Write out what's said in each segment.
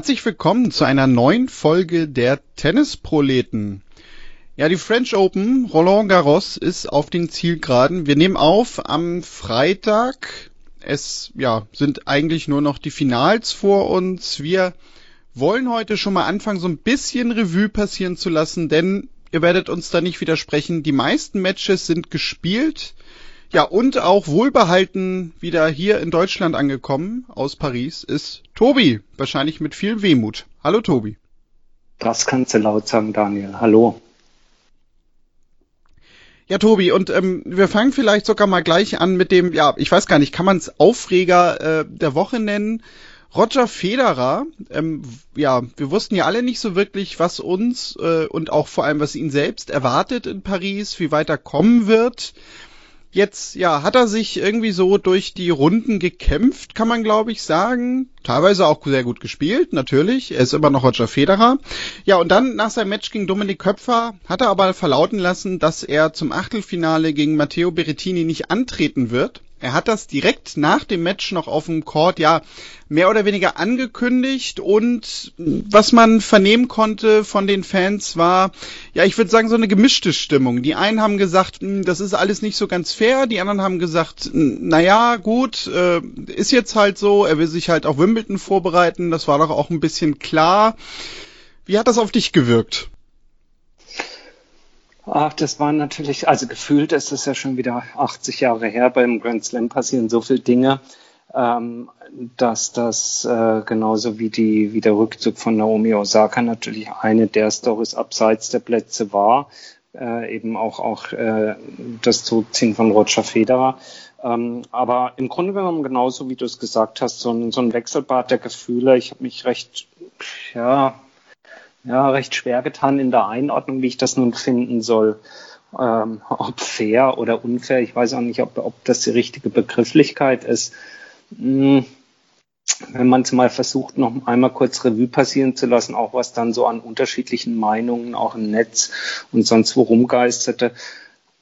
Herzlich willkommen zu einer neuen Folge der Tennisproleten. Ja, die French Open, Roland Garros ist auf den Zielgeraden. Wir nehmen auf am Freitag. Es ja, sind eigentlich nur noch die Finals vor uns. Wir wollen heute schon mal anfangen, so ein bisschen Revue passieren zu lassen, denn ihr werdet uns da nicht widersprechen. Die meisten Matches sind gespielt. Ja, und auch wohlbehalten wieder hier in Deutschland angekommen aus Paris ist Tobi. Wahrscheinlich mit viel Wehmut. Hallo Tobi. Das kannst du laut sagen, Daniel. Hallo. Ja, Tobi, und ähm, wir fangen vielleicht sogar mal gleich an mit dem, ja, ich weiß gar nicht, kann man es Aufreger äh, der Woche nennen? Roger Federer, ähm, ja, wir wussten ja alle nicht so wirklich, was uns äh, und auch vor allem, was ihn selbst erwartet in Paris, wie weit er kommen wird. Jetzt, ja, hat er sich irgendwie so durch die Runden gekämpft, kann man glaube ich sagen. Teilweise auch sehr gut gespielt, natürlich. Er ist immer noch Roger Federer. Ja, und dann nach seinem Match gegen Dominik Köpfer hat er aber verlauten lassen, dass er zum Achtelfinale gegen Matteo Berrettini nicht antreten wird. Er hat das direkt nach dem Match noch auf dem Court, ja, mehr oder weniger angekündigt und was man vernehmen konnte von den Fans war, ja, ich würde sagen, so eine gemischte Stimmung. Die einen haben gesagt, hm, das ist alles nicht so ganz fair, die anderen haben gesagt, naja, gut, äh, ist jetzt halt so, er will sich halt auf Wimbledon vorbereiten, das war doch auch ein bisschen klar. Wie hat das auf dich gewirkt? Ach, das war natürlich, also gefühlt ist es ja schon wieder 80 Jahre her. Beim Grand Slam passieren so viele Dinge, ähm, dass das äh, genauso wie, die, wie der Rückzug von Naomi Osaka natürlich eine der Stories abseits der Plätze war. Äh, eben auch, auch äh, das Zurückziehen von Roger Federer. Ähm, aber im Grunde genommen genauso wie du es gesagt hast, so ein, so ein Wechselbad der Gefühle. Ich habe mich recht, ja, ja, recht schwer getan in der Einordnung, wie ich das nun finden soll. Ähm, ob fair oder unfair, ich weiß auch nicht, ob, ob das die richtige Begrifflichkeit ist. Hm, wenn man es mal versucht, noch einmal kurz Revue passieren zu lassen, auch was dann so an unterschiedlichen Meinungen auch im Netz und sonst wo rumgeisterte.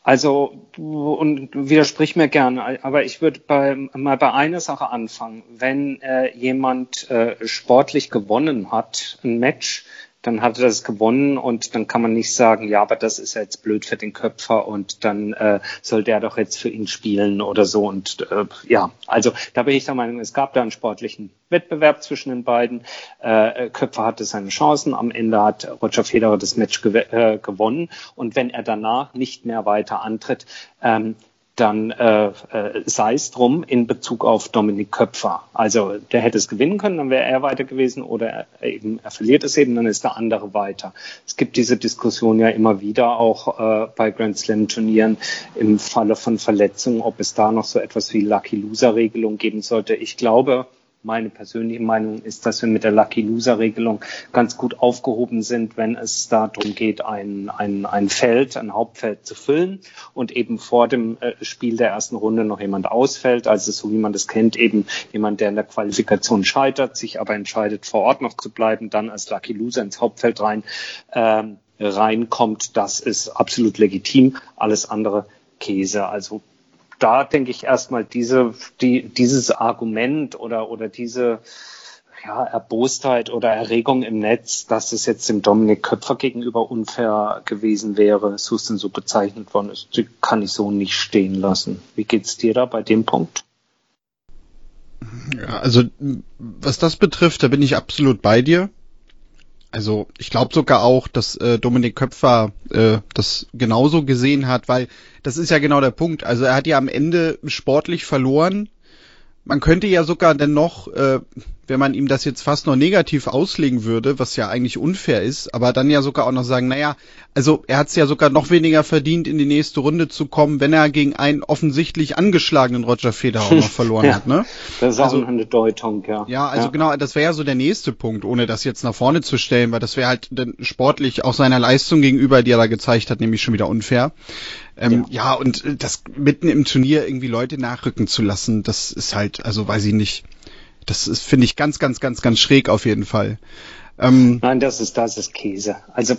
Also, und widersprich mir gerne, aber ich würde bei, mal bei einer Sache anfangen. Wenn äh, jemand äh, sportlich gewonnen hat, ein Match, dann hat er das gewonnen und dann kann man nicht sagen, ja, aber das ist jetzt blöd für den Köpfer und dann äh, soll der doch jetzt für ihn spielen oder so. Und äh, ja, also da bin ich der Meinung, es gab da einen sportlichen Wettbewerb zwischen den beiden. Äh, Köpfer hatte seine Chancen. Am Ende hat Roger Federer das Match gew äh, gewonnen. Und wenn er danach nicht mehr weiter antritt, ähm, dann äh, äh, sei es drum in Bezug auf Dominik Köpfer. Also der hätte es gewinnen können, dann wäre er weiter gewesen oder er, eben er verliert es eben, dann ist der andere weiter. Es gibt diese Diskussion ja immer wieder auch äh, bei Grand Slam Turnieren im Falle von Verletzungen, ob es da noch so etwas wie Lucky Loser Regelung geben sollte. Ich glaube, meine persönliche Meinung ist, dass wir mit der Lucky Loser Regelung ganz gut aufgehoben sind, wenn es darum geht, ein, ein, ein Feld, ein Hauptfeld zu füllen und eben vor dem äh, Spiel der ersten Runde noch jemand ausfällt. Also so wie man das kennt, eben jemand, der in der Qualifikation scheitert, sich aber entscheidet, vor Ort noch zu bleiben, dann als Lucky Loser ins Hauptfeld rein, ähm, reinkommt. Das ist absolut legitim. Alles andere Käse. Also da denke ich erstmal diese, die, dieses Argument oder, oder diese, ja, Erbostheit oder Erregung im Netz, dass es jetzt dem Dominik Köpfer gegenüber unfair gewesen wäre, so ist denn so bezeichnet worden ist, die kann ich so nicht stehen lassen. Wie geht's dir da bei dem Punkt? Ja, also was das betrifft, da bin ich absolut bei dir. Also ich glaube sogar auch, dass äh, Dominik Köpfer äh, das genauso gesehen hat, weil das ist ja genau der Punkt. Also er hat ja am Ende sportlich verloren. Man könnte ja sogar dennoch äh, wenn man ihm das jetzt fast noch negativ auslegen würde, was ja eigentlich unfair ist, aber dann ja sogar auch noch sagen, naja, also er hat es ja sogar noch weniger verdient, in die nächste Runde zu kommen, wenn er gegen einen offensichtlich angeschlagenen Roger Federer auch noch verloren ja, hat, ne? Das ist also, auch eine Deutung, ja. Ja, also ja. genau, das wäre ja so der nächste Punkt, ohne das jetzt nach vorne zu stellen, weil das wäre halt sportlich auch seiner Leistung gegenüber, die er da gezeigt hat, nämlich schon wieder unfair. Ähm, ja. ja, und das mitten im Turnier irgendwie Leute nachrücken zu lassen, das ist halt, also weiß ich nicht Das ist, finde ich, ganz, ganz, ganz, ganz schräg auf jeden Fall. Ähm, Nein, das ist, das ist Käse. Also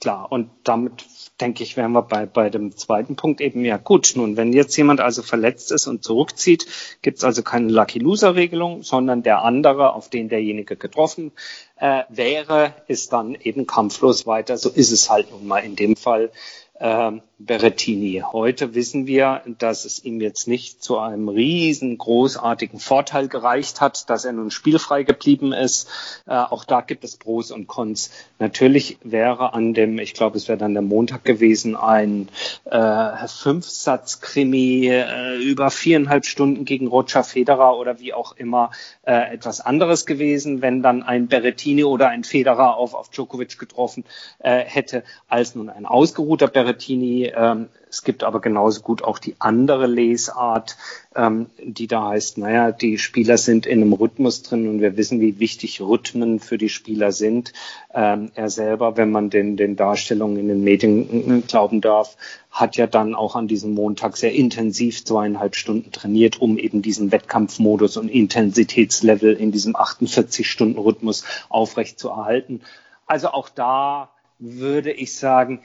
klar, und damit denke ich, wären wir bei, bei dem zweiten Punkt eben, ja gut, nun, wenn jetzt jemand also verletzt ist und zurückzieht, gibt es also keine Lucky Loser-Regelung, sondern der andere, auf den derjenige getroffen äh, wäre, ist dann eben kampflos weiter. So ist es halt nun mal in dem Fall äh, Berrettini. Heute wissen wir, dass es ihm jetzt nicht zu einem riesen großartigen Vorteil gereicht hat, dass er nun spielfrei geblieben ist. Äh, auch da gibt es Pros und Cons. Natürlich wäre an dem, ich glaube, es wäre dann der Montag gewesen, ein äh, Fünfsatz-Krimi äh, über viereinhalb Stunden gegen Roger Federer oder wie auch immer äh, etwas anderes gewesen, wenn dann ein Berrettini oder ein Federer auf, auf Djokovic getroffen äh, hätte, als nun ein ausgeruhter Berrettini ähm, es gibt aber genauso gut auch die andere Lesart, ähm, die da heißt, naja, die Spieler sind in einem Rhythmus drin und wir wissen, wie wichtig Rhythmen für die Spieler sind. Ähm, er selber, wenn man den, den Darstellungen in den Medien glauben darf, hat ja dann auch an diesem Montag sehr intensiv zweieinhalb Stunden trainiert, um eben diesen Wettkampfmodus und Intensitätslevel in diesem 48-Stunden-Rhythmus aufrecht zu erhalten. Also auch da würde ich sagen,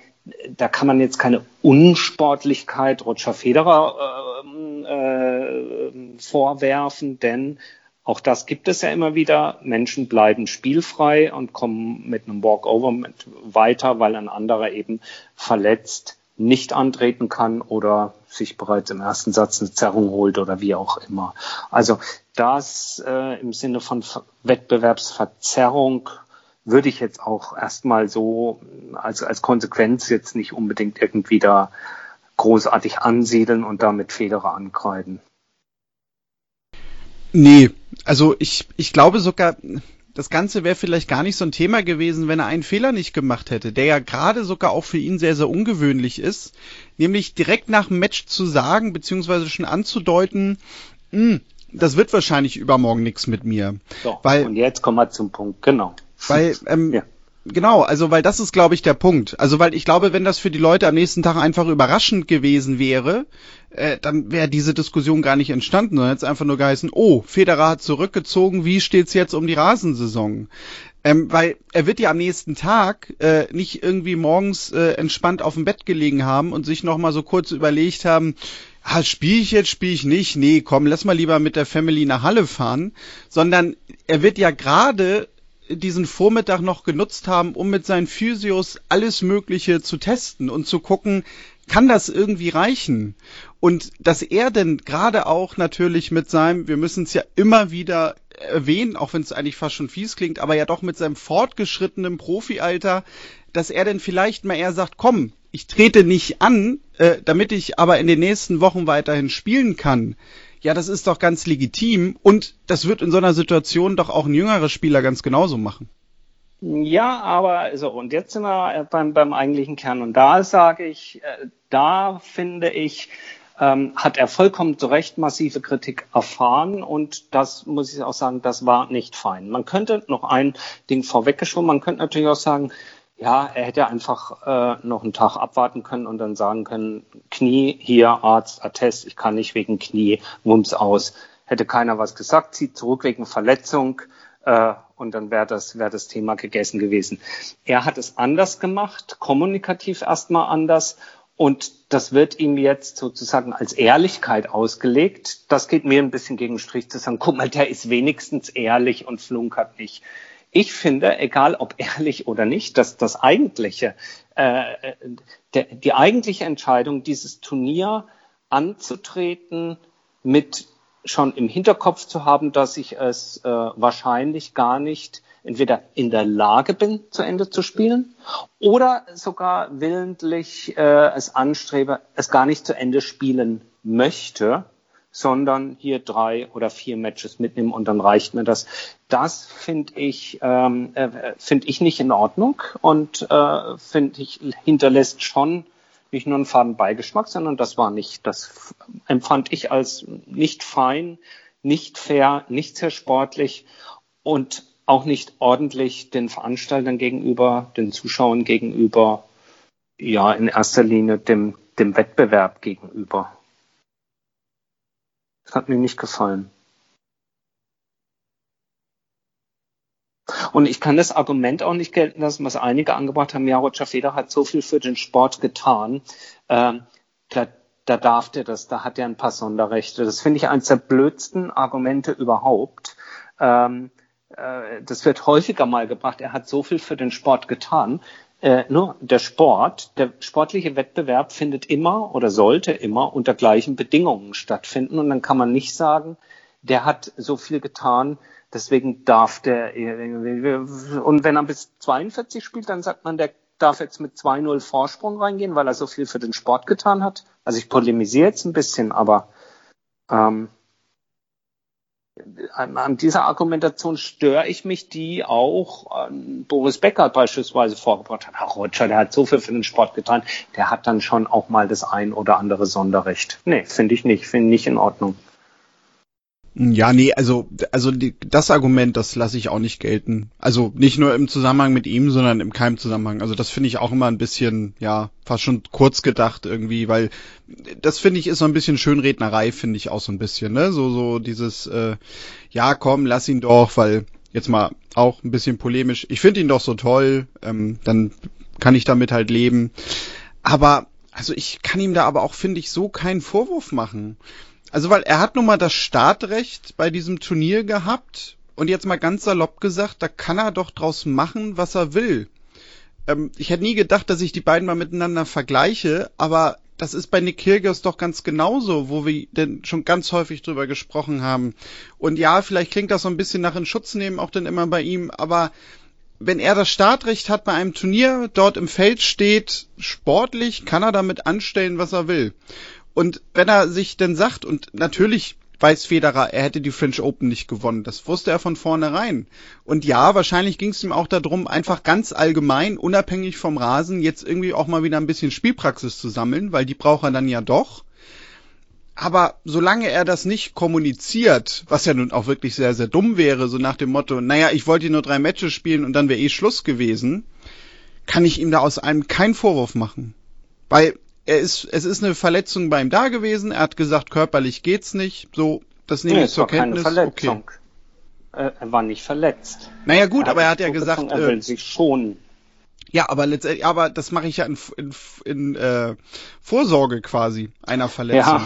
da kann man jetzt keine Unsportlichkeit Roger Federer äh, äh, vorwerfen, denn auch das gibt es ja immer wieder. Menschen bleiben spielfrei und kommen mit einem Walkover mit weiter, weil ein anderer eben verletzt nicht antreten kann oder sich bereits im ersten Satz eine Zerrung holt oder wie auch immer. Also das äh, im Sinne von Wettbewerbsverzerrung würde ich jetzt auch erstmal so als, als Konsequenz jetzt nicht unbedingt irgendwie da großartig ansiedeln und damit Federer ankreiden. Nee, also ich, ich glaube sogar, das Ganze wäre vielleicht gar nicht so ein Thema gewesen, wenn er einen Fehler nicht gemacht hätte, der ja gerade sogar auch für ihn sehr, sehr ungewöhnlich ist, nämlich direkt nach dem Match zu sagen, beziehungsweise schon anzudeuten, hm, das wird wahrscheinlich übermorgen nichts mit mir. So, Weil, und jetzt kommen wir zum Punkt, genau. Weil, ähm, ja. genau, also weil das ist, glaube ich, der Punkt. Also weil ich glaube, wenn das für die Leute am nächsten Tag einfach überraschend gewesen wäre, äh, dann wäre diese Diskussion gar nicht entstanden, sondern hätte es einfach nur geheißen, oh, Federer hat zurückgezogen, wie steht's jetzt um die Rasensaison? Ähm, weil er wird ja am nächsten Tag äh, nicht irgendwie morgens äh, entspannt auf dem Bett gelegen haben und sich noch mal so kurz überlegt haben, ah, spiele ich jetzt, spiele ich nicht, nee, komm, lass mal lieber mit der Family nach Halle fahren, sondern er wird ja gerade diesen Vormittag noch genutzt haben, um mit seinen Physios alles Mögliche zu testen und zu gucken, kann das irgendwie reichen? Und dass er denn gerade auch natürlich mit seinem, wir müssen es ja immer wieder erwähnen, auch wenn es eigentlich fast schon fies klingt, aber ja doch mit seinem fortgeschrittenen Profialter, dass er denn vielleicht mal eher sagt, komm, ich trete nicht an, äh, damit ich aber in den nächsten Wochen weiterhin spielen kann ja, das ist doch ganz legitim und das wird in so einer Situation doch auch ein jüngerer Spieler ganz genauso machen. Ja, aber so, und jetzt sind wir beim, beim eigentlichen Kern. Und da sage ich, äh, da finde ich, ähm, hat er vollkommen zu Recht massive Kritik erfahren und das muss ich auch sagen, das war nicht fein. Man könnte noch ein Ding vorweggeschoben, man könnte natürlich auch sagen, ja, er hätte einfach äh, noch einen Tag abwarten können und dann sagen können, Knie, hier, Arzt, Attest, ich kann nicht wegen Knie, Wumms aus. Hätte keiner was gesagt, zieht zurück wegen Verletzung äh, und dann wäre das, wär das Thema gegessen gewesen. Er hat es anders gemacht, kommunikativ erstmal anders und das wird ihm jetzt sozusagen als Ehrlichkeit ausgelegt. Das geht mir ein bisschen gegen Strich zu sagen, guck mal, der ist wenigstens ehrlich und flunkert nicht ich finde, egal ob ehrlich oder nicht, dass das eigentliche, äh, der, die eigentliche Entscheidung, dieses Turnier anzutreten, mit schon im Hinterkopf zu haben, dass ich es äh, wahrscheinlich gar nicht entweder in der Lage bin, zu Ende zu spielen oder sogar willentlich äh, es anstrebe, es gar nicht zu Ende spielen möchte, sondern hier drei oder vier Matches mitnehmen und dann reicht mir das. Das finde ich ähm, äh, finde ich nicht in Ordnung und äh, finde ich hinterlässt schon nicht nur einen faden Beigeschmack, sondern das war nicht, das empfand ich als nicht fein, nicht fair, nicht sehr sportlich und auch nicht ordentlich den Veranstaltern gegenüber, den Zuschauern gegenüber, ja, in erster Linie dem, dem Wettbewerb gegenüber. Das hat mir nicht gefallen. Und ich kann das Argument auch nicht gelten lassen, was einige angebracht haben, ja, Roger Federer hat so viel für den Sport getan. Ähm, da, da darf der das, da hat er ein paar Sonderrechte. Das finde ich eines der blödsten Argumente überhaupt. Ähm, äh, das wird häufiger mal gebracht, er hat so viel für den Sport getan. Äh, nur der Sport, der sportliche Wettbewerb findet immer oder sollte immer unter gleichen Bedingungen stattfinden. Und dann kann man nicht sagen, der hat so viel getan, Deswegen darf der, und wenn er bis 42 spielt, dann sagt man, der darf jetzt mit 2-0 Vorsprung reingehen, weil er so viel für den Sport getan hat. Also ich polemisiere jetzt ein bisschen, aber ähm, an, dieser Argumentation störe ich mich, die auch an Boris Becker beispielsweise vorgebracht hat. Ach, Roger, der hat so viel für den Sport getan, der hat dann schon auch mal das ein oder andere Sonderrecht. Nee, finde ich nicht, finde ich nicht in Ordnung. Ja, nee, also, also die, das Argument, das lasse ich auch nicht gelten. Also nicht nur im Zusammenhang mit ihm, sondern im Keimzusammenhang. Also das finde ich auch immer ein bisschen, ja, fast schon kurz gedacht irgendwie, weil das finde ich ist so ein bisschen Schönrednerei, finde ich auch so ein bisschen, ne? So, so dieses, äh, ja, komm, lass ihn doch, weil jetzt mal auch ein bisschen polemisch. Ich finde ihn doch so toll, ähm, dann kann ich damit halt leben. Aber, also ich kann ihm da aber auch, finde ich, so keinen Vorwurf machen. Also, weil er hat nun mal das Startrecht bei diesem Turnier gehabt und jetzt mal ganz salopp gesagt, da kann er doch draus machen, was er will. Ähm, ich hätte nie gedacht, dass ich die beiden mal miteinander vergleiche, aber das ist bei Nick Kyrgios doch ganz genauso, wo wir denn schon ganz häufig drüber gesprochen haben. Und ja, vielleicht klingt das so ein bisschen nach in Schutz nehmen, auch dann immer bei ihm, aber wenn er das Startrecht hat bei einem Turnier, dort im Feld steht, sportlich, kann er damit anstellen, was er will. Und wenn er sich denn sagt, und natürlich weiß Federer, er hätte die French Open nicht gewonnen. Das wusste er von vornherein. Und ja, wahrscheinlich ging es ihm auch darum, einfach ganz allgemein, unabhängig vom Rasen, jetzt irgendwie auch mal wieder ein bisschen Spielpraxis zu sammeln, weil die braucht er dann ja doch. Aber solange er das nicht kommuniziert, was ja nun auch wirklich sehr, sehr dumm wäre, so nach dem Motto, naja, ich wollte nur drei Matches spielen und dann wäre eh Schluss gewesen, kann ich ihm da aus einem keinen Vorwurf machen. Weil er ist, es ist eine Verletzung bei ihm da gewesen. Er hat gesagt, körperlich geht's nicht. So, das nehme nee, ich zur Kenntnis. Keine Verletzung. Okay. Er war nicht verletzt. Naja gut, er aber er hat ja gesagt, er will äh, sich schonen. Ja, aber letztendlich, aber das mache ich ja in, in, in äh, Vorsorge quasi einer Verletzung.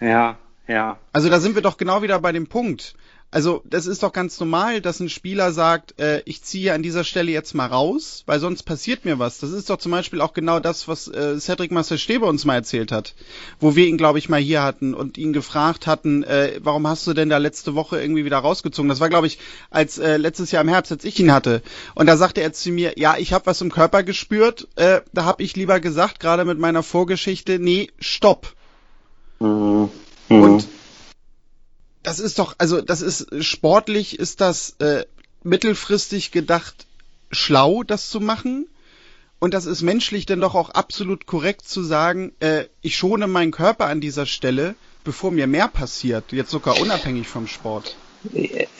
Ja, ja, ja. Also da sind wir doch genau wieder bei dem Punkt. Also das ist doch ganz normal, dass ein Spieler sagt, äh, ich ziehe an dieser Stelle jetzt mal raus, weil sonst passiert mir was. Das ist doch zum Beispiel auch genau das, was äh, Cedric Master Stebe uns mal erzählt hat, wo wir ihn, glaube ich, mal hier hatten und ihn gefragt hatten, äh, warum hast du denn da letzte Woche irgendwie wieder rausgezogen? Das war, glaube ich, als äh, letztes Jahr im Herbst, als ich ihn hatte. Und da sagte er zu mir, ja, ich habe was im Körper gespürt, äh, da habe ich lieber gesagt, gerade mit meiner Vorgeschichte, nee, stopp. Mhm. Und das ist doch, also das ist sportlich, ist das äh, mittelfristig gedacht schlau, das zu machen. Und das ist menschlich dann doch auch absolut korrekt zu sagen, äh, ich schone meinen Körper an dieser Stelle, bevor mir mehr passiert, jetzt sogar unabhängig vom Sport.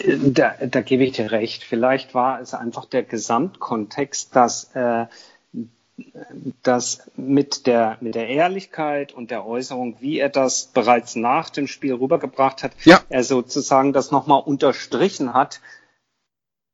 Da, da gebe ich dir recht. Vielleicht war es einfach der Gesamtkontext, dass äh, dass mit der, mit der Ehrlichkeit und der Äußerung, wie er das bereits nach dem Spiel rübergebracht hat, ja. er sozusagen das nochmal unterstrichen hat,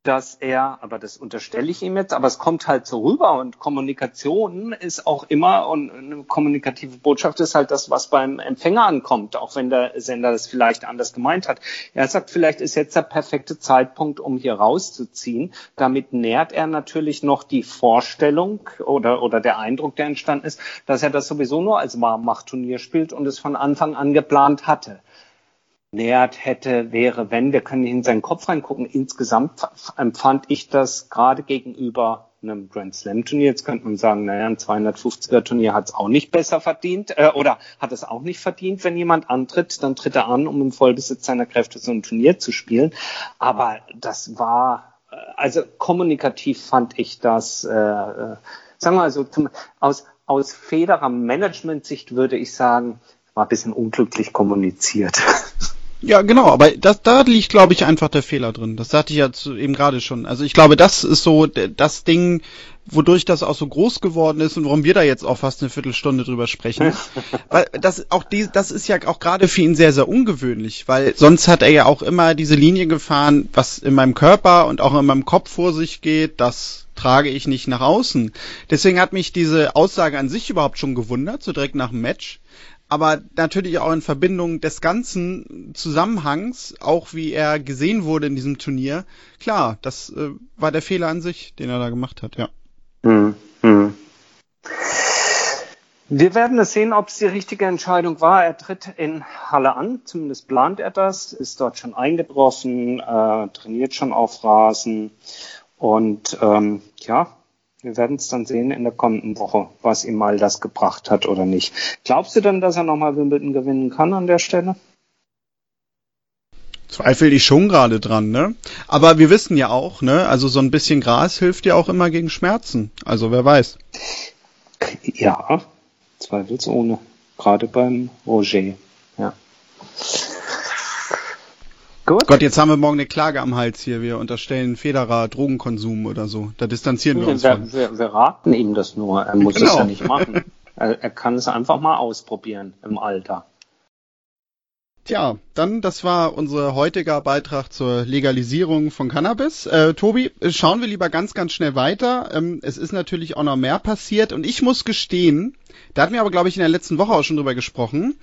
dass er, aber das unterstelle ich ihm jetzt, aber es kommt halt so rüber und Kommunikation ist auch immer und eine kommunikative Botschaft ist halt das, was beim Empfänger ankommt, auch wenn der Sender das vielleicht anders gemeint hat. Er sagt, vielleicht ist jetzt der perfekte Zeitpunkt, um hier rauszuziehen. Damit nährt er natürlich noch die Vorstellung oder, oder der Eindruck, der entstanden ist, dass er das sowieso nur als Warmmachtturnier spielt und es von Anfang an geplant hatte nähert hätte, wäre, wenn, wir können in seinen Kopf reingucken, insgesamt empfand ich das gerade gegenüber einem Grand Slam Turnier. Jetzt könnte man sagen, naja, ein 250er Turnier hat es auch nicht besser verdient äh, oder hat es auch nicht verdient, wenn jemand antritt, dann tritt er an, um im Vollbesitz seiner Kräfte so ein Turnier zu spielen. Aber das war, äh, also kommunikativ fand ich das, äh, äh, sagen wir mal so, zum, aus, aus Federer Management-Sicht würde ich sagen, war ein bisschen unglücklich kommuniziert. Ja, genau, aber das, da liegt, glaube ich, einfach der Fehler drin. Das sagte ich ja zu, eben gerade schon. Also ich glaube, das ist so das Ding, wodurch das auch so groß geworden ist und warum wir da jetzt auch fast eine Viertelstunde drüber sprechen. weil das auch die, das ist ja auch gerade für ihn sehr, sehr ungewöhnlich, weil sonst hat er ja auch immer diese Linie gefahren, was in meinem Körper und auch in meinem Kopf vor sich geht, das trage ich nicht nach außen. Deswegen hat mich diese Aussage an sich überhaupt schon gewundert, so direkt nach dem Match aber natürlich auch in Verbindung des ganzen Zusammenhangs, auch wie er gesehen wurde in diesem Turnier. Klar, das äh, war der Fehler an sich, den er da gemacht hat, ja. Hm, hm. Wir werden es sehen, ob es die richtige Entscheidung war. Er tritt in Halle an, zumindest plant er das, ist dort schon eingetroffen, äh, trainiert schon auf Rasen und ähm, ja, wir werden es dann sehen in der kommenden Woche, was ihm mal das gebracht hat oder nicht. Glaubst du denn, dass er nochmal Wimbledon gewinnen kann an der Stelle? Zweifel ich schon gerade dran, ne? Aber wir wissen ja auch, ne? Also so ein bisschen Gras hilft ja auch immer gegen Schmerzen. Also wer weiß. Ja, zweifelsohne. Gerade beim Roger, ja. Gut. Gott, jetzt haben wir morgen eine Klage am Hals hier. Wir unterstellen Federer Drogenkonsum oder so. Da distanzieren wir uns wir, von. Wir, wir raten ihm das nur. Er muss genau. es ja nicht machen. Er, er kann es einfach mal ausprobieren im Alter. Tja, dann, das war unser heutiger Beitrag zur Legalisierung von Cannabis. Äh, Tobi, schauen wir lieber ganz, ganz schnell weiter. Ähm, es ist natürlich auch noch mehr passiert und ich muss gestehen, da hatten wir aber, glaube ich, in der letzten Woche auch schon drüber gesprochen,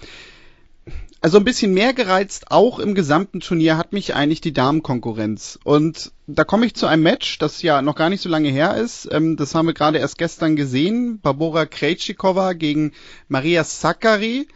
also ein bisschen mehr gereizt, auch im gesamten Turnier, hat mich eigentlich die Damenkonkurrenz. Und da komme ich zu einem Match, das ja noch gar nicht so lange her ist. Ähm, das haben wir gerade erst gestern gesehen. Barbora Krejcikova gegen Maria Sakkari.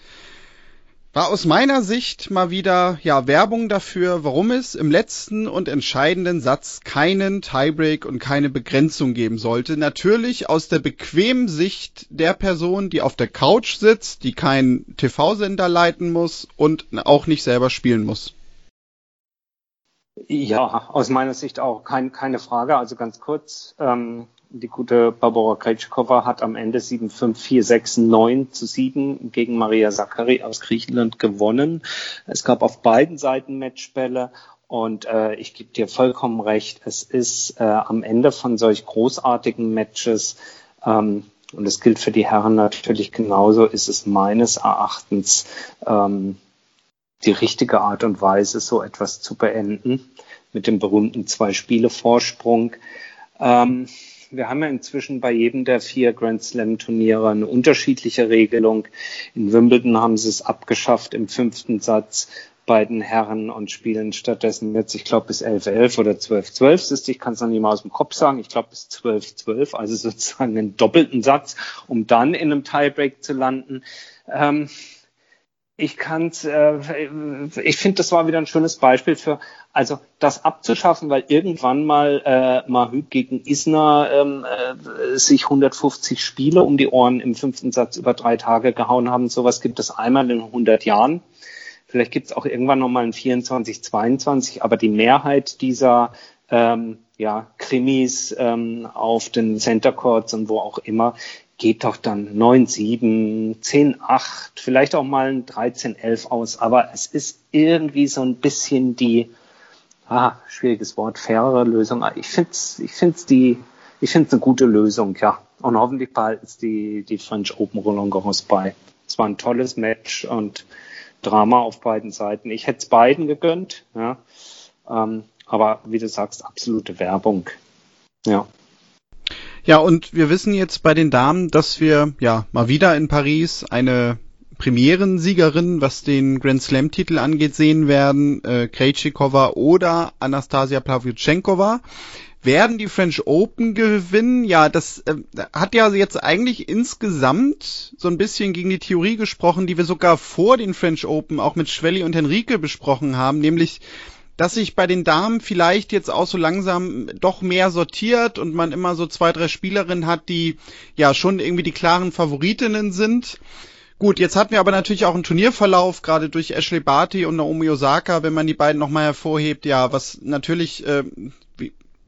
War aus meiner Sicht mal wieder ja Werbung dafür, warum es im letzten und entscheidenden Satz keinen Tiebreak und keine Begrenzung geben sollte. Natürlich aus der bequemen Sicht der Person, die auf der Couch sitzt, die keinen TV-Sender leiten muss und auch nicht selber spielen muss. Ja, aus meiner Sicht auch kein, keine Frage. Also ganz kurz, ähm, die gute Barbara Krejcikova hat am Ende 7-5, 4-6, 9 zu 7 gegen Maria Sakkari aus Griechenland gewonnen. Es gab auf beiden Seiten Matchbälle und äh, ich gebe dir vollkommen recht, es ist äh, am Ende von solch großartigen Matches, ähm, und es gilt für die Herren natürlich genauso, ist es meines Erachtens ähm, die richtige Art und Weise, so etwas zu beenden, mit dem berühmten Zwei-Spiele-Vorsprung. Ähm, wir haben ja inzwischen bei jedem der vier Grand Slam Turniere eine unterschiedliche Regelung. In Wimbledon haben sie es abgeschafft im fünften Satz bei den Herren und spielen stattdessen jetzt, ich glaube, bis 11-11 oder 12-12 ist. Ich kann es noch nicht mal aus dem Kopf sagen. Ich glaube, bis 12-12, also sozusagen einen doppelten Satz, um dann in einem Tiebreak zu landen. Ähm, ich kann's, äh, ich finde, das war wieder ein schönes Beispiel für, also das abzuschaffen, weil irgendwann mal äh, Mahüt gegen Isner ähm, äh, sich 150 Spiele um die Ohren im fünften Satz über drei Tage gehauen haben. Sowas gibt es einmal in 100 Jahren. Vielleicht gibt es auch irgendwann nochmal ein 24, 22, aber die Mehrheit dieser ähm, ja, Krimis ähm, auf den Center Courts und wo auch immer, geht doch dann 9-7, 10-8, vielleicht auch mal ein 13-11 aus. Aber es ist irgendwie so ein bisschen die, ah, schwieriges Wort, fairere Lösung. Ich finde es ich find's die, ich finde es eine gute Lösung, ja. Und hoffentlich behalten es die, die French Open Roland Garros bei. Es war ein tolles Match und Drama auf beiden Seiten. Ich hätte es beiden gegönnt, ja. Ähm, aber wie du sagst, absolute Werbung. Ja. Ja, und wir wissen jetzt bei den Damen, dass wir ja mal wieder in Paris eine Premierensiegerin, was den Grand Slam Titel angeht, sehen werden, äh, Krejcikova oder Anastasia Pavlyuchenkova. Werden die French Open gewinnen? Ja, das äh, hat ja jetzt eigentlich insgesamt so ein bisschen gegen die Theorie gesprochen, die wir sogar vor den French Open auch mit Schwelli und Henrike besprochen haben, nämlich dass sich bei den Damen vielleicht jetzt auch so langsam doch mehr sortiert und man immer so zwei, drei Spielerinnen hat, die ja schon irgendwie die klaren Favoritinnen sind. Gut, jetzt hatten wir aber natürlich auch einen Turnierverlauf, gerade durch Ashley Barty und Naomi Osaka, wenn man die beiden nochmal hervorhebt, ja, was natürlich äh,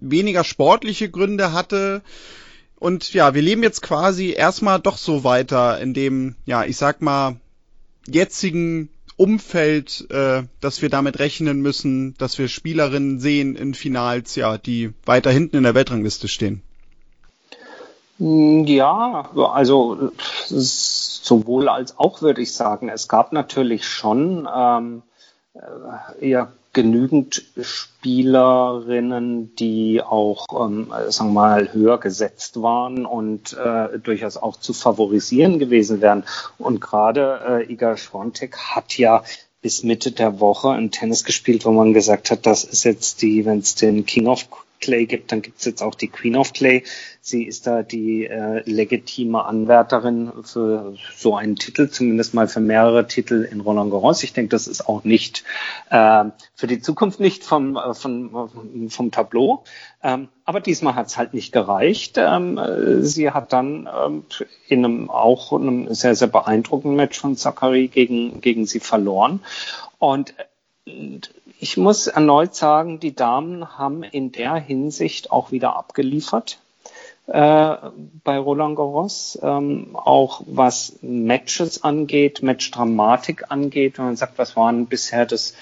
weniger sportliche Gründe hatte. Und ja, wir leben jetzt quasi erstmal doch so weiter in dem, ja, ich sag mal, jetzigen Umfeld, äh, dass wir damit rechnen müssen, dass wir Spielerinnen sehen in Finals, ja, die weiter hinten in der Weltrangliste stehen? Ja, also sowohl als auch würde ich sagen. Es gab natürlich schon ähm, äh, ja, genügend Spielerinnen, die auch, ähm, sagen wir mal, höher gesetzt waren und äh, durchaus auch zu favorisieren gewesen wären. Und gerade äh, Iga Schwantek hat ja bis Mitte der Woche ein Tennis gespielt, wo man gesagt hat, das ist jetzt die, wenn es den King of Clay gibt, dann gibt es jetzt auch die Queen of Clay. Sie ist da die äh, legitime Anwärterin für so einen Titel, zumindest mal für mehrere Titel in Roland Garros. Ich denke, das ist auch nicht äh, für die Zukunft nicht vom, äh, vom, vom Tableau. Ähm, aber diesmal hat es halt nicht gereicht. Ähm, sie hat dann ähm, in einem auch einem sehr, sehr beeindruckenden Match von Zachary gegen, gegen sie verloren. Und ich muss erneut sagen, die Damen haben in der Hinsicht auch wieder abgeliefert äh, bei Roland Garros, ähm, auch was Matches angeht, Matchdramatik angeht. Wenn man sagt, was waren bisher das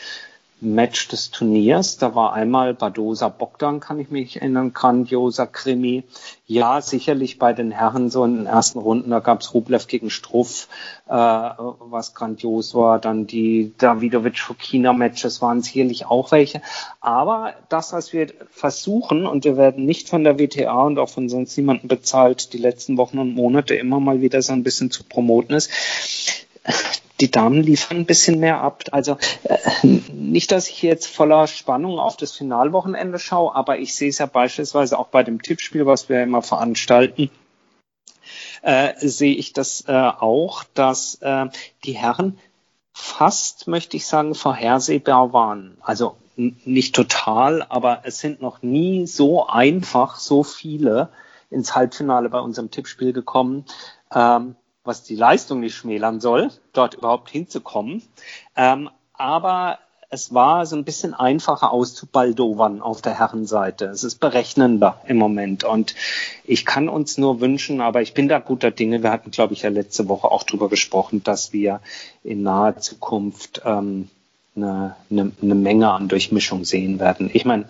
Match des Turniers. Da war einmal Badosa Bogdan, kann ich mich erinnern, grandioser Krimi. Ja, sicherlich bei den Herren so in den ersten Runden, da gab's Rublev gegen Struff, äh, was grandios war. Dann die Davidovic-Fokina-Matches waren sicherlich auch welche. Aber das, was wir versuchen, und wir werden nicht von der WTA und auch von sonst niemandem bezahlt, die letzten Wochen und Monate immer mal wieder so ein bisschen zu promoten ist, die Damen liefern ein bisschen mehr ab. Also äh, nicht, dass ich jetzt voller Spannung auf das Finalwochenende schaue, aber ich sehe es ja beispielsweise auch bei dem Tippspiel, was wir immer veranstalten. Äh, sehe ich das äh, auch, dass äh, die Herren fast, möchte ich sagen, vorhersehbar waren. Also nicht total, aber es sind noch nie so einfach so viele ins Halbfinale bei unserem Tippspiel gekommen. Ähm, was die Leistung nicht schmälern soll, dort überhaupt hinzukommen. Ähm, aber es war so ein bisschen einfacher auszubaldowern auf der Herrenseite. Es ist berechnender im Moment. Und ich kann uns nur wünschen, aber ich bin da guter Dinge. Wir hatten, glaube ich, ja letzte Woche auch drüber gesprochen, dass wir in naher Zukunft ähm, eine, eine, eine Menge an Durchmischung sehen werden. Ich meine,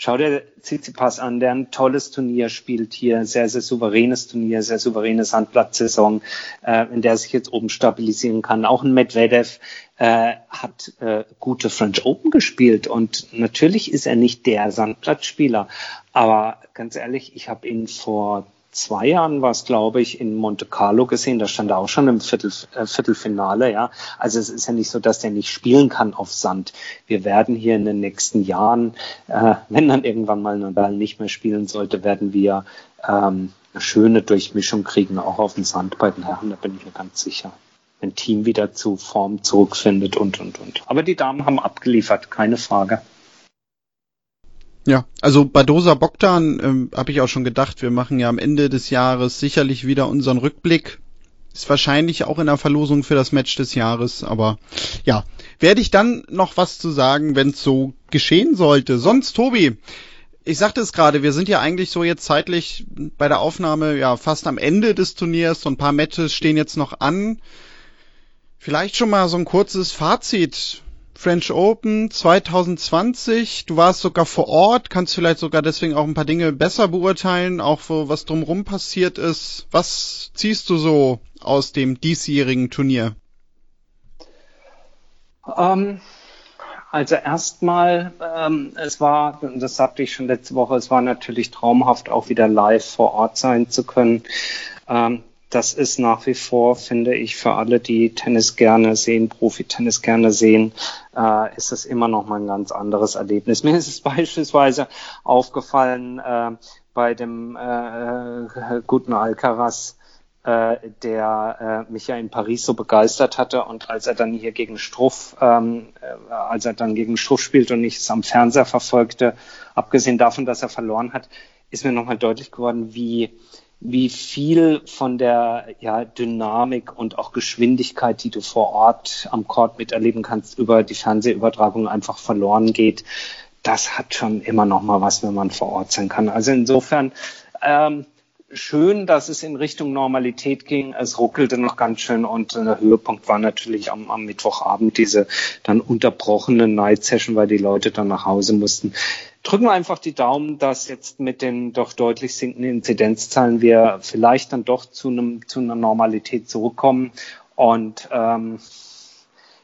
Schau dir Tsitsipas an, der ein tolles Turnier spielt hier, sehr, sehr souveränes Turnier, sehr souveräne Sandplatzsaison, äh, in der er sich jetzt oben stabilisieren kann. Auch ein Medvedev äh, hat äh, gute French Open gespielt und natürlich ist er nicht der Sandplatzspieler, aber ganz ehrlich, ich habe ihn vor zwei Jahren war es, glaube ich, in Monte Carlo gesehen. Da stand er auch schon im Viertel, äh, Viertelfinale. Ja, also es ist ja nicht so, dass der nicht spielen kann auf Sand. Wir werden hier in den nächsten Jahren, äh, wenn dann irgendwann mal Nadal nicht mehr spielen sollte, werden wir ähm, eine schöne Durchmischung kriegen, auch auf dem Sand bei den Herren. Da bin ich mir ganz sicher. Ein Team wieder zu Form zurückfindet und und und. Aber die Damen haben abgeliefert, keine Frage. Ja, also Badosa Bogdan ähm, habe ich auch schon gedacht, wir machen ja am Ende des Jahres sicherlich wieder unseren Rückblick. Ist wahrscheinlich auch in der Verlosung für das Match des Jahres, aber ja, werde ich dann noch was zu sagen, wenn es so geschehen sollte. Sonst, Tobi, ich sagte es gerade, wir sind ja eigentlich so jetzt zeitlich bei der Aufnahme ja fast am Ende des Turniers. So ein paar Matches stehen jetzt noch an. Vielleicht schon mal so ein kurzes Fazit French Open 2020. Du warst sogar vor Ort, kannst vielleicht sogar deswegen auch ein paar Dinge besser beurteilen, auch wo, was drumherum passiert ist. Was ziehst du so aus dem diesjährigen Turnier? Ähm, also erstmal, ähm, es war, das sagte ich schon letzte Woche, es war natürlich traumhaft, auch wieder live vor Ort sein zu können. Ähm, das ist nach wie vor, finde ich, für alle, die Tennis gerne sehen, Profi-Tennis gerne sehen, äh, ist es immer noch mal ein ganz anderes Erlebnis. Mir ist es beispielsweise aufgefallen äh, bei dem äh, guten Alcaraz, äh, der äh, mich ja in Paris so begeistert hatte und als er dann hier gegen Struff, ähm, äh, als er dann gegen Struff spielt und ich es am Fernseher verfolgte, abgesehen davon, dass er verloren hat, ist mir nochmal deutlich geworden, wie wie viel von der ja, Dynamik und auch Geschwindigkeit, die du vor Ort am Court miterleben kannst, über die Fernsehübertragung einfach verloren geht. Das hat schon immer noch mal was, wenn man vor Ort sein kann. Also insofern ähm, schön, dass es in Richtung Normalität ging. Es ruckelte noch ganz schön und der Höhepunkt war natürlich am, am Mittwochabend diese dann unterbrochene Night Session, weil die Leute dann nach Hause mussten. Drücken wir einfach die Daumen, dass jetzt mit den doch deutlich sinkenden Inzidenzzahlen wir vielleicht dann doch zu einem zu einer Normalität zurückkommen und ähm,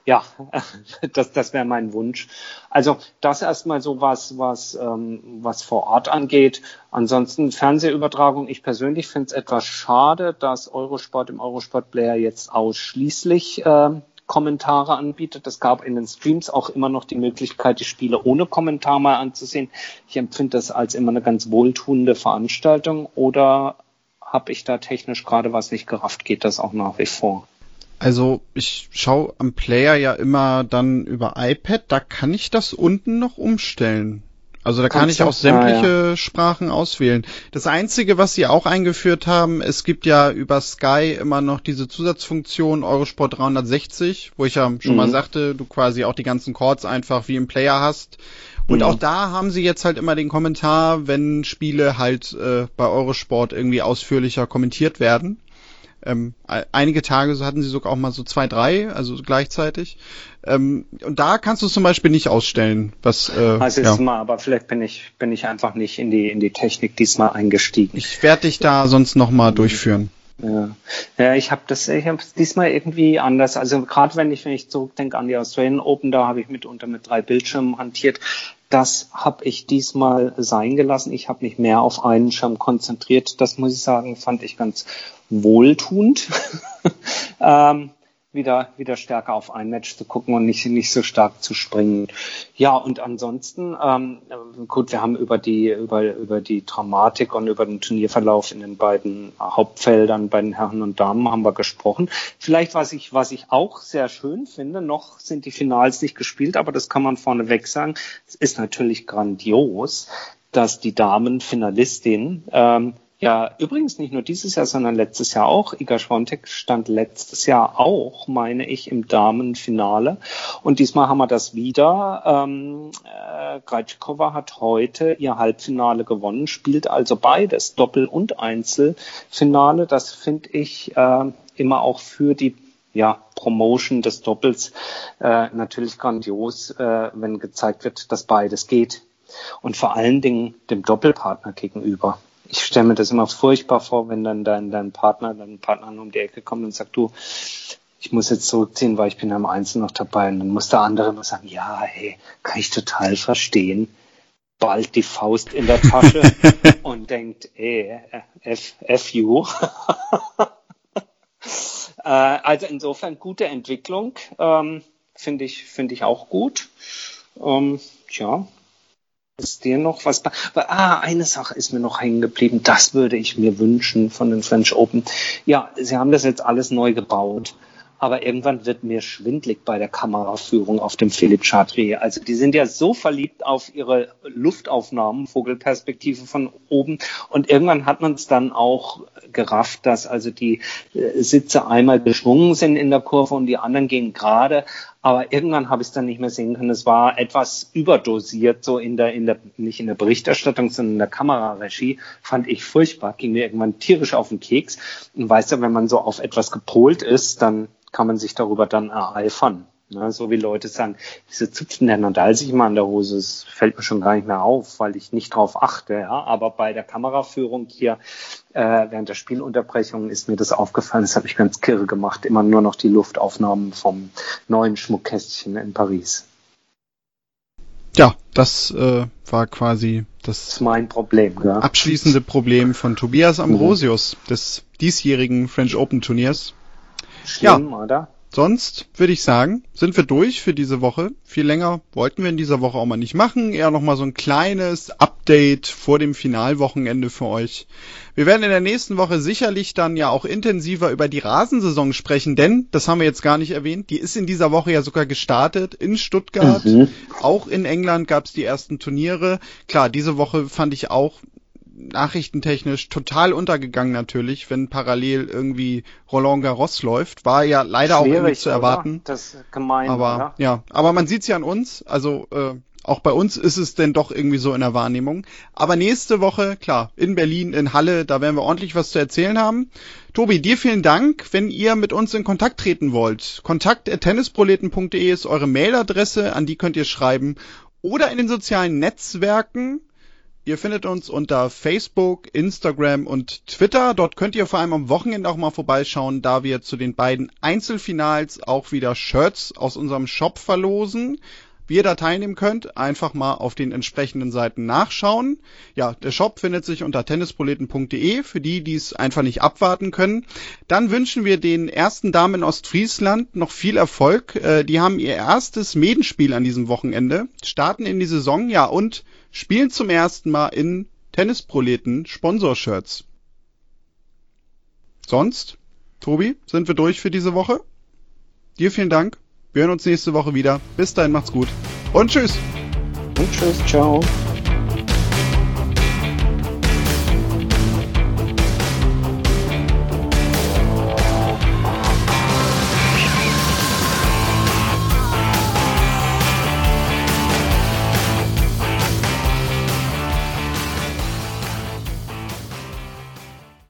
ja, das, das wäre mein Wunsch. Also das erstmal so was, was, ähm, was vor Ort angeht. Ansonsten Fernsehübertragung. Ich persönlich finde es etwas schade, dass Eurosport im Eurosport-Player jetzt ausschließlich äh, Kommentare anbietet. Es gab in den Streams auch immer noch die Möglichkeit, die Spiele ohne Kommentar mal anzusehen. Ich empfinde das als immer eine ganz wohltuende Veranstaltung. Oder habe ich da technisch gerade was nicht gerafft? Geht das auch nach wie vor? Also ich schaue am Player ja immer dann über iPad, da kann ich das unten noch umstellen. Also da kann ich auch sämtliche ah, ja. Sprachen auswählen. Das Einzige, was sie auch eingeführt haben, es gibt ja über Sky immer noch diese Zusatzfunktion Eurosport 360, wo ich ja schon mhm. mal sagte, du quasi auch die ganzen Chords einfach wie im Player hast. Und mhm. auch da haben sie jetzt halt immer den Kommentar, wenn Spiele halt äh, bei Eurosport irgendwie ausführlicher kommentiert werden. Ähm, einige Tage so hatten sie sogar auch mal so zwei, drei, also gleichzeitig. Ähm, und da kannst du zum Beispiel nicht ausstellen, was. Äh, also ja. mal, aber vielleicht bin ich bin ich einfach nicht in die in die Technik diesmal eingestiegen. Ich werde dich da sonst noch mal durchführen. Ja, ja ich habe das, ich habe diesmal irgendwie anders. Also gerade wenn ich wenn ich zurückdenke an die Australian Open, da habe ich mitunter mit drei Bildschirmen hantiert. Das habe ich diesmal sein gelassen. Ich habe mich mehr auf einen Schirm konzentriert. Das muss ich sagen, fand ich ganz wohltuend, ähm, wieder, wieder stärker auf ein Match zu gucken und nicht, nicht so stark zu springen. Ja, und ansonsten, ähm, gut, wir haben über die, über, über die Dramatik und über den Turnierverlauf in den beiden Hauptfeldern bei den Herren und Damen haben wir gesprochen. Vielleicht, was ich, was ich auch sehr schön finde, noch sind die Finals nicht gespielt, aber das kann man vorneweg sagen. Es ist natürlich grandios, dass die Damen-Finalistin ähm, ja, übrigens nicht nur dieses Jahr, sondern letztes Jahr auch. Iga Schwontek stand letztes Jahr auch, meine ich, im Damenfinale. Und diesmal haben wir das wieder. Ähm, äh, Krejcikova hat heute ihr Halbfinale gewonnen, spielt also beides, Doppel- und Einzelfinale. Das finde ich äh, immer auch für die ja, Promotion des Doppels äh, natürlich grandios, äh, wenn gezeigt wird, dass beides geht. Und vor allen Dingen dem Doppelpartner gegenüber ich stelle mir das immer furchtbar vor, wenn dann dein, dein Partner, dein Partner um die Ecke kommt und sagt, du, ich muss jetzt zurückziehen, weil ich bin am Einzel noch dabei. Und dann muss der andere immer sagen, ja, hey, kann ich total verstehen. Bald die Faust in der Tasche und denkt, ey, F, F you. Äh, also insofern gute Entwicklung, ähm, finde ich, finde ich auch gut. Ähm, ja, ist dir noch was? Ah, eine Sache ist mir noch hängen geblieben. Das würde ich mir wünschen von den French Open. Ja, sie haben das jetzt alles neu gebaut. Aber irgendwann wird mir schwindlig bei der Kameraführung auf dem Philipp Chartrier. Also die sind ja so verliebt auf ihre Luftaufnahmen, Vogelperspektive von oben. Und irgendwann hat man es dann auch gerafft, dass also die äh, Sitze einmal geschwungen sind in der Kurve und die anderen gehen gerade. Aber irgendwann habe ich es dann nicht mehr sehen können. Es war etwas überdosiert, so in der, in der, nicht in der Berichterstattung, sondern in der Kameraregie. Fand ich furchtbar. Ging mir irgendwann tierisch auf den Keks. Und weißt du, wenn man so auf etwas gepolt ist, dann kann man sich darüber dann ereifern. Ne, so wie Leute sagen, diese Zupfen der Nadal sich immer an der Hose, das fällt mir schon gar nicht mehr auf, weil ich nicht drauf achte. Ja? Aber bei der Kameraführung hier äh, während der Spielunterbrechung ist mir das aufgefallen. Das habe ich ganz kirre gemacht. Immer nur noch die Luftaufnahmen vom neuen Schmuckkästchen in Paris. Ja, das äh, war quasi das, das mein Problem, ja. abschließende Problem von Tobias Ambrosius mhm. des diesjährigen French Open Turniers. Schlimm, ja. oder? Sonst würde ich sagen, sind wir durch für diese Woche. Viel länger wollten wir in dieser Woche auch mal nicht machen. Eher nochmal so ein kleines Update vor dem Finalwochenende für euch. Wir werden in der nächsten Woche sicherlich dann ja auch intensiver über die Rasensaison sprechen, denn, das haben wir jetzt gar nicht erwähnt, die ist in dieser Woche ja sogar gestartet in Stuttgart. Mhm. Auch in England gab es die ersten Turniere. Klar, diese Woche fand ich auch nachrichtentechnisch total untergegangen natürlich, wenn parallel irgendwie Roland Garros läuft. War ja leider Schwierig, auch irgendwie zu erwarten. Das gemein, aber oder? ja, aber man sieht's ja an uns. Also äh, auch bei uns ist es denn doch irgendwie so in der Wahrnehmung. Aber nächste Woche, klar, in Berlin, in Halle, da werden wir ordentlich was zu erzählen haben. Tobi, dir vielen Dank. Wenn ihr mit uns in Kontakt treten wollt, kontakt.tennisproleten.de ist eure Mailadresse, an die könnt ihr schreiben. Oder in den sozialen Netzwerken. Ihr findet uns unter Facebook, Instagram und Twitter. Dort könnt ihr vor allem am Wochenende auch mal vorbeischauen, da wir zu den beiden Einzelfinals auch wieder Shirts aus unserem Shop verlosen. Wie ihr da teilnehmen könnt, einfach mal auf den entsprechenden Seiten nachschauen. Ja, der Shop findet sich unter tennisproleten.de für die, die es einfach nicht abwarten können. Dann wünschen wir den ersten Damen in Ostfriesland noch viel Erfolg. Äh, die haben ihr erstes Medenspiel an diesem Wochenende, starten in die Saison, ja, und spielen zum ersten Mal in Tennisproleten Sponsorshirts. Sonst, Tobi, sind wir durch für diese Woche? Dir vielen Dank. Wir hören uns nächste Woche wieder. Bis dahin macht's gut und tschüss. Und tschüss, ciao.